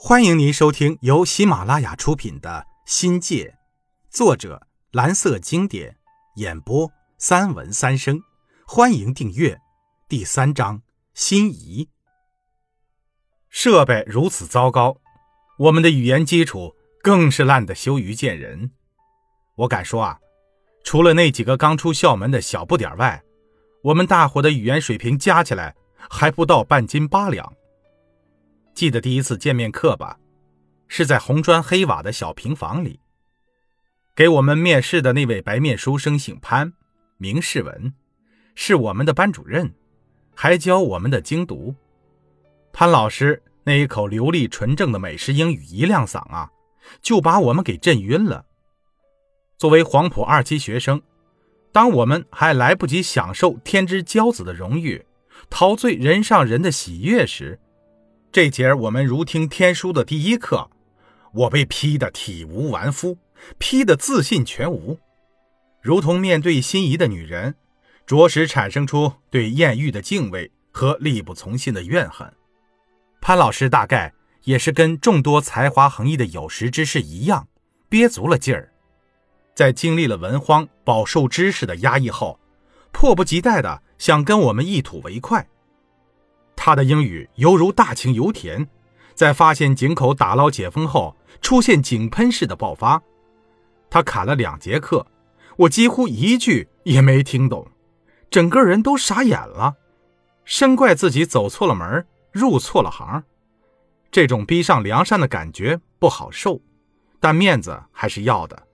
欢迎您收听由喜马拉雅出品的《新界》，作者蓝色经典，演播三文三生。欢迎订阅。第三章：心仪。设备如此糟糕，我们的语言基础更是烂得羞于见人。我敢说啊，除了那几个刚出校门的小不点外，我们大伙的语言水平加起来还不到半斤八两。记得第一次见面课吧？是在红砖黑瓦的小平房里。给我们面试的那位白面书生姓潘，名世文，是我们的班主任，还教我们的精读。潘老师那一口流利纯正的美式英语一亮嗓啊，就把我们给震晕了。作为黄埔二期学生，当我们还来不及享受天之骄子的荣誉，陶醉人上人的喜悦时，这节我们如听天书的第一课，我被批得体无完肤，批得自信全无，如同面对心仪的女人，着实产生出对艳遇的敬畏和力不从心的怨恨。潘老师大概也是跟众多才华横溢的有识之士一样，憋足了劲儿，在经历了文荒饱受知识的压抑后，迫不及待的想跟我们一吐为快。他的英语犹如大清油田，在发现井口打捞解封后，出现井喷式的爆发。他砍了两节课，我几乎一句也没听懂，整个人都傻眼了。深怪自己走错了门，入错了行。这种逼上梁山的感觉不好受，但面子还是要的。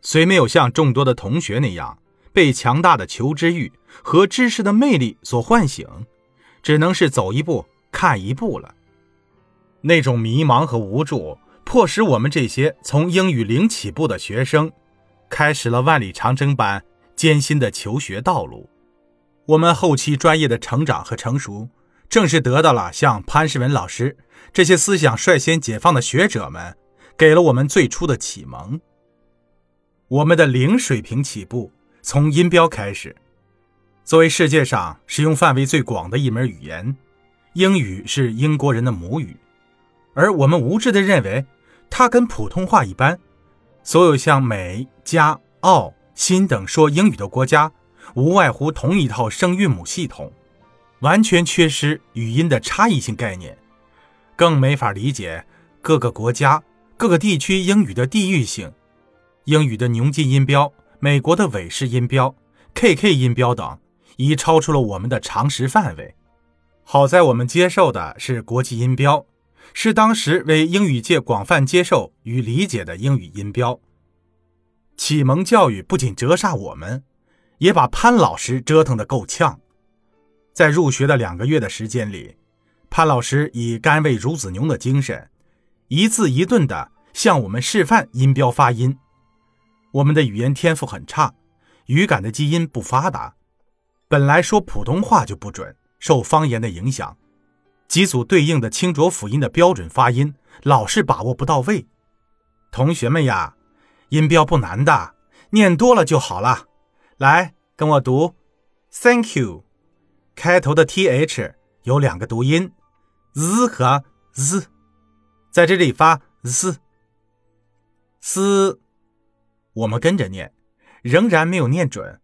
虽没有像众多的同学那样被强大的求知欲和知识的魅力所唤醒。只能是走一步看一步了。那种迷茫和无助，迫使我们这些从英语零起步的学生，开始了万里长征般艰辛的求学道路。我们后期专业的成长和成熟，正是得到了像潘世文老师这些思想率先解放的学者们，给了我们最初的启蒙。我们的零水平起步，从音标开始。作为世界上使用范围最广的一门语言，英语是英国人的母语，而我们无知地认为它跟普通话一般。所有像美、加、澳、新等说英语的国家，无外乎同一套声韵母系统，完全缺失语音的差异性概念，更没法理解各个国家、各个地区英语的地域性。英语的牛津音标、美国的韦氏音标、KK 音标等。已超出了我们的常识范围。好在我们接受的是国际音标，是当时为英语界广泛接受与理解的英语音标。启蒙教育不仅折煞我们，也把潘老师折腾得够呛。在入学的两个月的时间里，潘老师以甘为孺子牛的精神，一字一顿地向我们示范音标发音。我们的语言天赋很差，语感的基因不发达。本来说普通话就不准，受方言的影响，几组对应的清浊辅音的标准发音老是把握不到位。同学们呀，音标不难的，念多了就好了。来，跟我读，Thank you。开头的 th 有两个读音，z 和 z，在这里发 z。s，我们跟着念，仍然没有念准，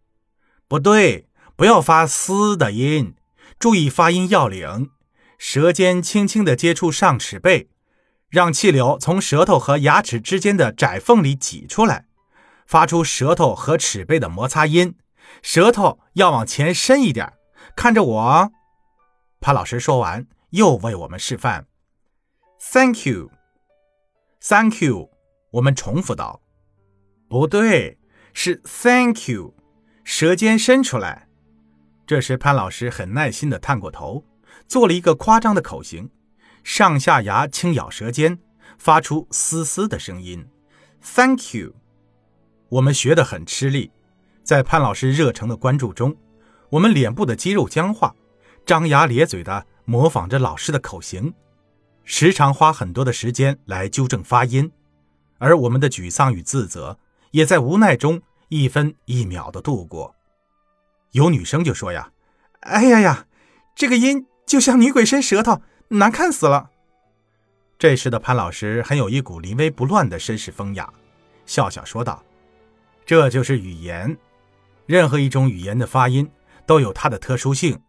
不对。不要发“嘶”的音，注意发音要领。舌尖轻轻地接触上齿背，让气流从舌头和牙齿之间的窄缝里挤出来，发出舌头和齿背的摩擦音。舌头要往前伸一点，看着我。潘老师说完，又为我们示范：“Thank you, Thank you。”我们重复道：“不对，是 Thank you。”舌尖伸出来。这时，潘老师很耐心地探过头，做了一个夸张的口型，上下牙轻咬舌尖，发出嘶嘶的声音。Thank you。我们学得很吃力，在潘老师热诚的关注中，我们脸部的肌肉僵化，张牙咧嘴地模仿着老师的口型，时常花很多的时间来纠正发音，而我们的沮丧与自责也在无奈中一分一秒地度过。有女生就说呀：“哎呀呀，这个音就像女鬼伸舌头，难看死了。”这时的潘老师很有一股临危不乱的绅士风雅，笑笑说道：“这就是语言，任何一种语言的发音都有它的特殊性，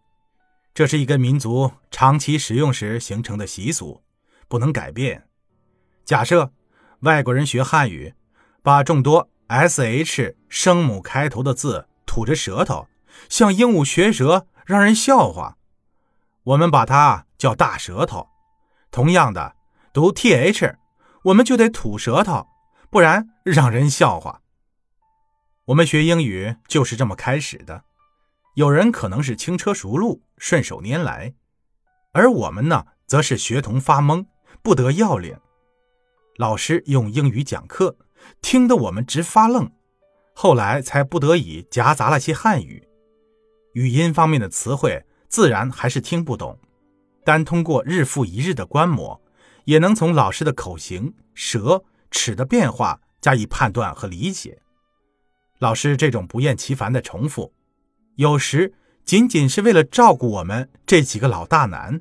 这是一个民族长期使用时形成的习俗，不能改变。假设外国人学汉语，把众多 sh 声母开头的字吐着舌头，像鹦鹉学舌，让人笑话。我们把它叫大舌头。同样的。”读 th，我们就得吐舌头，不然让人笑话。我们学英语就是这么开始的。有人可能是轻车熟路，顺手拈来，而我们呢，则是学童发懵，不得要领。老师用英语讲课，听得我们直发愣，后来才不得已夹杂了些汉语，语音方面的词汇自然还是听不懂，单通过日复一日的观摩。也能从老师的口型、舌、齿的变化加以判断和理解。老师这种不厌其烦的重复，有时仅仅是为了照顾我们这几个老大难。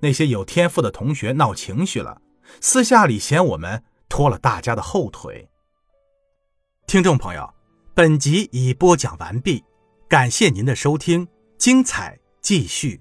那些有天赋的同学闹情绪了，私下里嫌我们拖了大家的后腿。听众朋友，本集已播讲完毕，感谢您的收听，精彩继续。